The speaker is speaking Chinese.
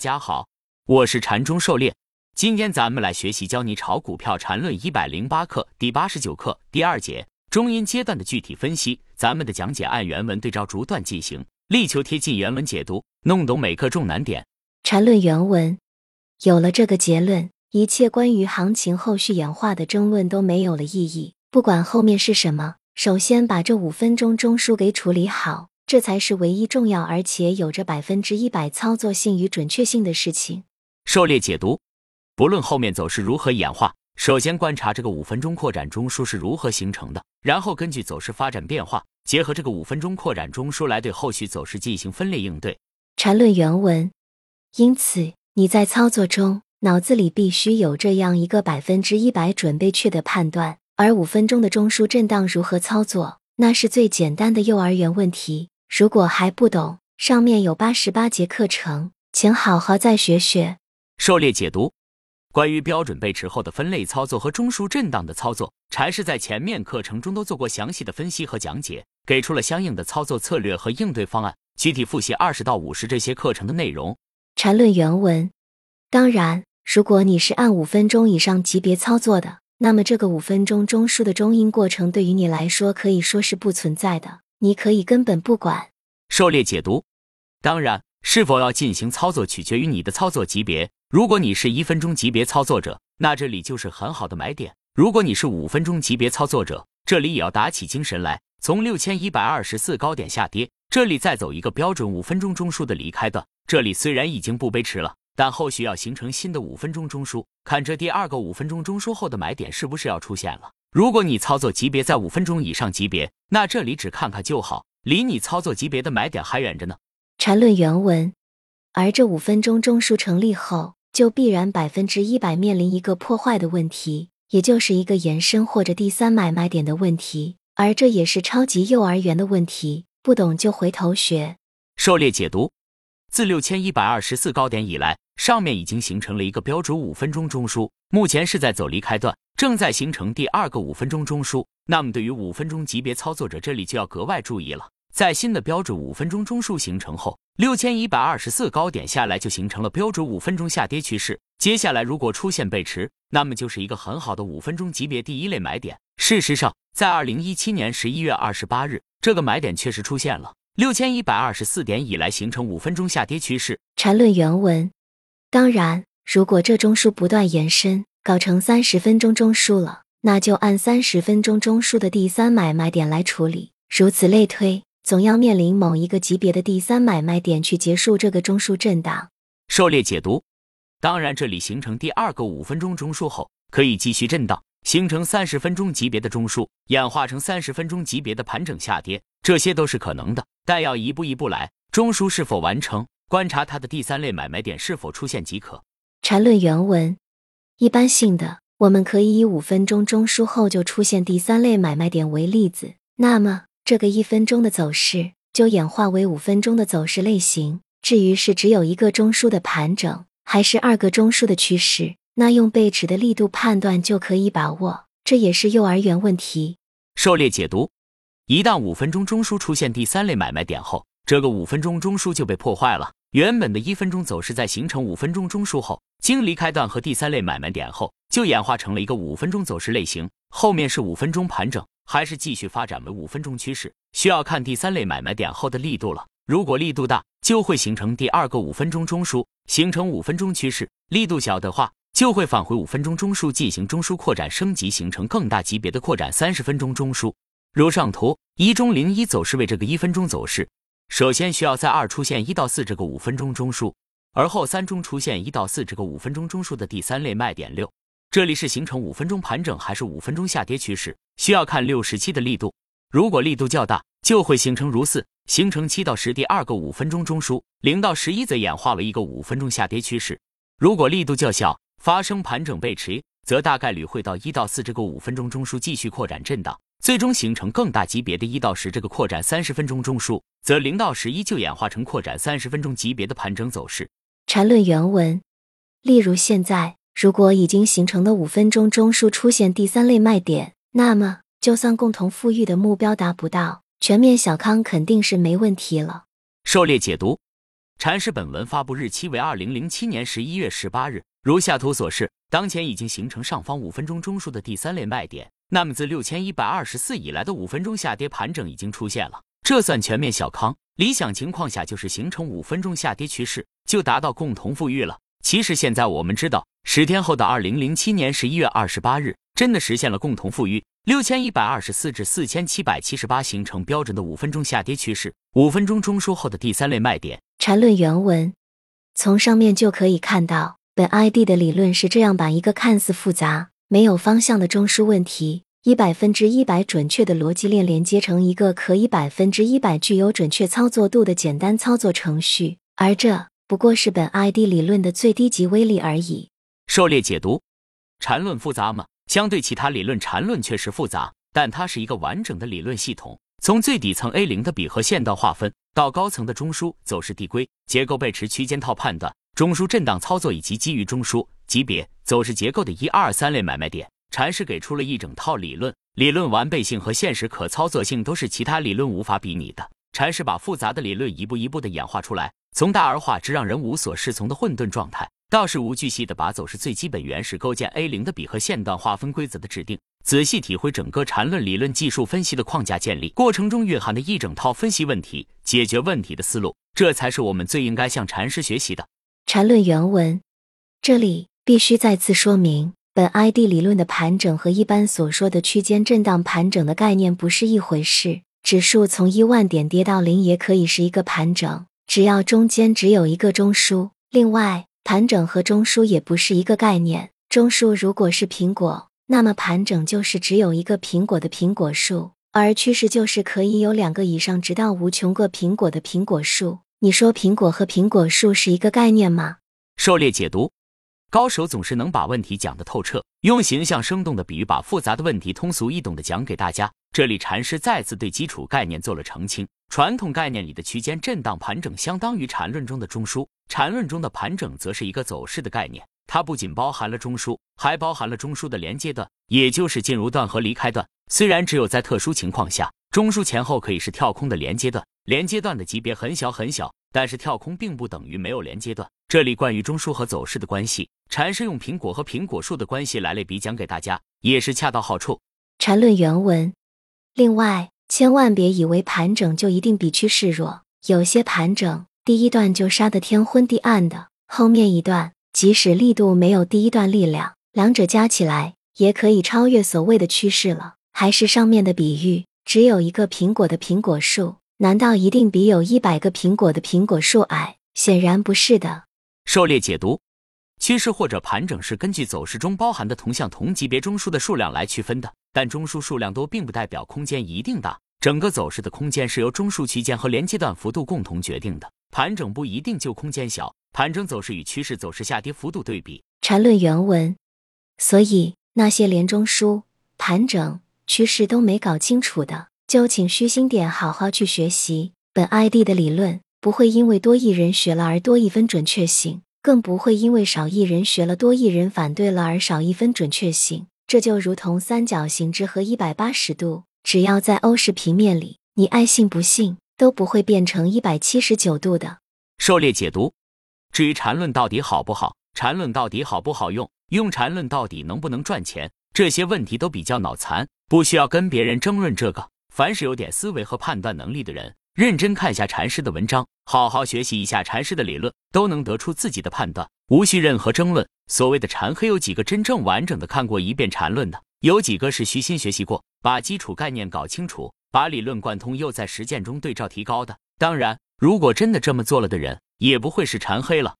大家好，我是禅中狩猎。今天咱们来学习教你炒股票禅论一百零八课第八十九课第二节中阴阶段的具体分析。咱们的讲解按原文对照逐段进行，力求贴近原文解读，弄懂每课重难点。禅论原文有了这个结论，一切关于行情后续演化的争论都没有了意义。不管后面是什么，首先把这五分钟中枢给处理好。这才是唯一重要而且有着百分之一百操作性与准确性的事情。狩猎解读，不论后面走势如何演化，首先观察这个五分钟扩展中枢是如何形成的，然后根据走势发展变化，结合这个五分钟扩展中枢来对后续走势进行分类应对。缠论原文。因此，你在操作中脑子里必须有这样一个百分之一百准备确的判断，而五分钟的中枢震荡如何操作，那是最简单的幼儿园问题。如果还不懂，上面有八十八节课程，请好好再学学。狩猎解读，关于标准背驰后的分类操作和中枢震荡的操作，禅师在前面课程中都做过详细的分析和讲解，给出了相应的操作策略和应对方案。具体复习二十到五十这些课程的内容。禅论原文。当然，如果你是按五分钟以上级别操作的，那么这个五分钟中枢的中阴过程对于你来说可以说是不存在的。你可以根本不管。狩猎解读，当然，是否要进行操作取决于你的操作级别。如果你是一分钟级别操作者，那这里就是很好的买点；如果你是五分钟级别操作者，这里也要打起精神来。从六千一百二十四高点下跌，这里再走一个标准五分钟中枢的离开段。这里虽然已经不背驰了，但后续要形成新的五分钟中枢，看这第二个五分钟中枢后的买点是不是要出现了。如果你操作级别在五分钟以上级别，那这里只看看就好，离你操作级别的买点还远着呢。缠论原文，而这五分钟中枢成立后，就必然百分之一百面临一个破坏的问题，也就是一个延伸或者第三买卖点的问题，而这也是超级幼儿园的问题，不懂就回头学。狩猎解读，自六千一百二十四高点以来，上面已经形成了一个标准五分钟中枢，目前是在走离开段。正在形成第二个五分钟中枢，那么对于五分钟级别操作者，这里就要格外注意了。在新的标准五分钟中枢形成后，六千一百二十四高点下来就形成了标准五分钟下跌趋势。接下来如果出现背驰，那么就是一个很好的五分钟级别第一类买点。事实上，在二零一七年十一月二十八日，这个买点确实出现了，六千一百二十四点以来形成五分钟下跌趋势。缠论原文，当然，如果这中枢不断延伸。搞成三十分钟中枢了，那就按三十分钟中枢的第三买卖点来处理，如此类推，总要面临某一个级别的第三买卖点去结束这个中枢震荡。狩猎解读，当然这里形成第二个五分钟中枢后，可以继续震荡，形成三十分钟级别的中枢，演化成三十分钟级别的盘整下跌，这些都是可能的，但要一步一步来。中枢是否完成，观察它的第三类买卖点是否出现即可。缠论原文。一般性的，我们可以以五分钟中枢后就出现第三类买卖点为例子，那么这个一分钟的走势就演化为五分钟的走势类型。至于是只有一个中枢的盘整，还是二个中枢的趋势，那用背驰的力度判断就可以把握。这也是幼儿园问题。狩猎解读：一旦五分钟中枢出现第三类买卖点后，这个五分钟中枢就被破坏了。原本的一分钟走势在形成五分钟中枢后，经离开段和第三类买卖点后，就演化成了一个五分钟走势类型。后面是五分钟盘整，还是继续发展为五分钟趋势，需要看第三类买卖点后的力度了。如果力度大，就会形成第二个五分钟中枢，形成五分钟趋势；力度小的话，就会返回五分钟中枢进行中枢扩展升级，形成更大级别的扩展三十分钟中枢。如上图一中零一走势为这个一分钟走势。首先需要在二出现一到四这个五分钟中枢，而后三中出现一到四这个五分钟中枢的第三类卖点六，这里是形成五分钟盘整还是五分钟下跌趋势，需要看六十七的力度。如果力度较大，就会形成如四，形成七到十第二个五分钟中枢，零到十一则演化为一个五分钟下跌趋势。如果力度较小，发生盘整背驰，则大概率会到一到四这个五分钟中枢继续扩展震荡。最终形成更大级别的一到十这个扩展三十分钟中枢，则零到十一就演化成扩展三十分钟级别的盘整走势。缠论原文，例如现在如果已经形成的五分钟中枢出现第三类卖点，那么就算共同富裕的目标达不到，全面小康肯定是没问题了。狩猎解读，禅师本文发布日期为二零零七年十一月十八日，如下图所示，当前已经形成上方五分钟中枢的第三类卖点。那么自六千一百二十四以来的五分钟下跌盘整已经出现了，这算全面小康。理想情况下就是形成五分钟下跌趋势，就达到共同富裕了。其实现在我们知道，十天后的二零零七年十一月二十八日，真的实现了共同富裕。六千一百二十四至四千七百七十八形成标准的五分钟下跌趋势，五分钟中枢后的第三类卖点。缠论原文，从上面就可以看到，本 ID 的理论是这样：把一个看似复杂、没有方向的中枢问题，以百分之一百准确的逻辑链连接成一个可以百分之一百具有准确操作度的简单操作程序，而这不过是本 ID 理论的最低级威力而已。狩猎解读：缠论复杂吗？相对其他理论，缠论确实复杂，但它是一个完整的理论系统。从最底层 A 零的比和线段划分，到高层的中枢走势递归、结构背驰区间套判断、中枢震荡操作，以及基于中枢级别走势结构的一二三类买卖点，禅师给出了一整套理论，理论完备性和现实可操作性都是其他理论无法比拟的。禅师把复杂的理论一步一步的演化出来，从大而化之让人无所适从的混沌状态，到事无巨细的把走势最基本原始构建 A 零的比和线段划分规则的制定。仔细体会整个缠论理论技术分析的框架建立过程中蕴含的一整套分析问题、解决问题的思路，这才是我们最应该向禅师学习的。缠论原文，这里必须再次说明，本 ID 理论的盘整和一般所说的区间震荡盘整的概念不是一回事。指数从一万点跌到零也可以是一个盘整，只要中间只有一个中枢。另外，盘整和中枢也不是一个概念。中枢如果是苹果。那么盘整就是只有一个苹果的苹果树，而趋势就是可以有两个以上，直到无穷个苹果的苹果树。你说苹果和苹果树是一个概念吗？狩猎解读，高手总是能把问题讲得透彻，用形象生动的比喻把复杂的问题通俗易懂的讲给大家。这里禅师再次对基础概念做了澄清。传统概念里的区间震荡盘整相当于缠论中的中枢，缠论中的盘整则是一个走势的概念。它不仅包含了中枢，还包含了中枢的连接段，也就是进入段和离开段。虽然只有在特殊情况下，中枢前后可以是跳空的连接段，连接段的级别很小很小，但是跳空并不等于没有连接段。这里关于中枢和走势的关系，禅师用苹果和苹果树的关系来类比讲给大家，也是恰到好处。禅论原文。另外，千万别以为盘整就一定比趋势弱，有些盘整第一段就杀得天昏地暗的，后面一段。即使力度没有第一段力量，两者加起来也可以超越所谓的趋势了。还是上面的比喻，只有一个苹果的苹果树，难道一定比有一百个苹果的苹果树矮？显然不是的。狩猎解读，趋势或者盘整是根据走势中包含的同向同级别中枢的数量来区分的，但中枢数量多并不代表空间一定大。整个走势的空间是由中枢区间和连接段幅度共同决定的，盘整不一定就空间小。盘整走势与趋势走势下跌幅度对比。缠论原文。所以那些连中枢、盘整、趋势都没搞清楚的，就请虚心点，好好去学习本 ID 的理论。不会因为多一人学了而多一分准确性，更不会因为少一人学了多一人反对了而少一分准确性。这就如同三角形之和一百八十度，只要在欧式平面里，你爱信不信都不会变成一百七十九度的。狩猎解读。至于缠论到底好不好，缠论到底好不好用，用缠论到底能不能赚钱，这些问题都比较脑残，不需要跟别人争论这个。凡是有点思维和判断能力的人，认真看一下禅师的文章，好好学习一下禅师的理论，都能得出自己的判断，无需任何争论。所谓的禅黑，有几个真正完整的看过一遍禅论的？有几个是虚心学习过，把基础概念搞清楚，把理论贯通，又在实践中对照提高的？当然，如果真的这么做了的人。也不会是禅黑了。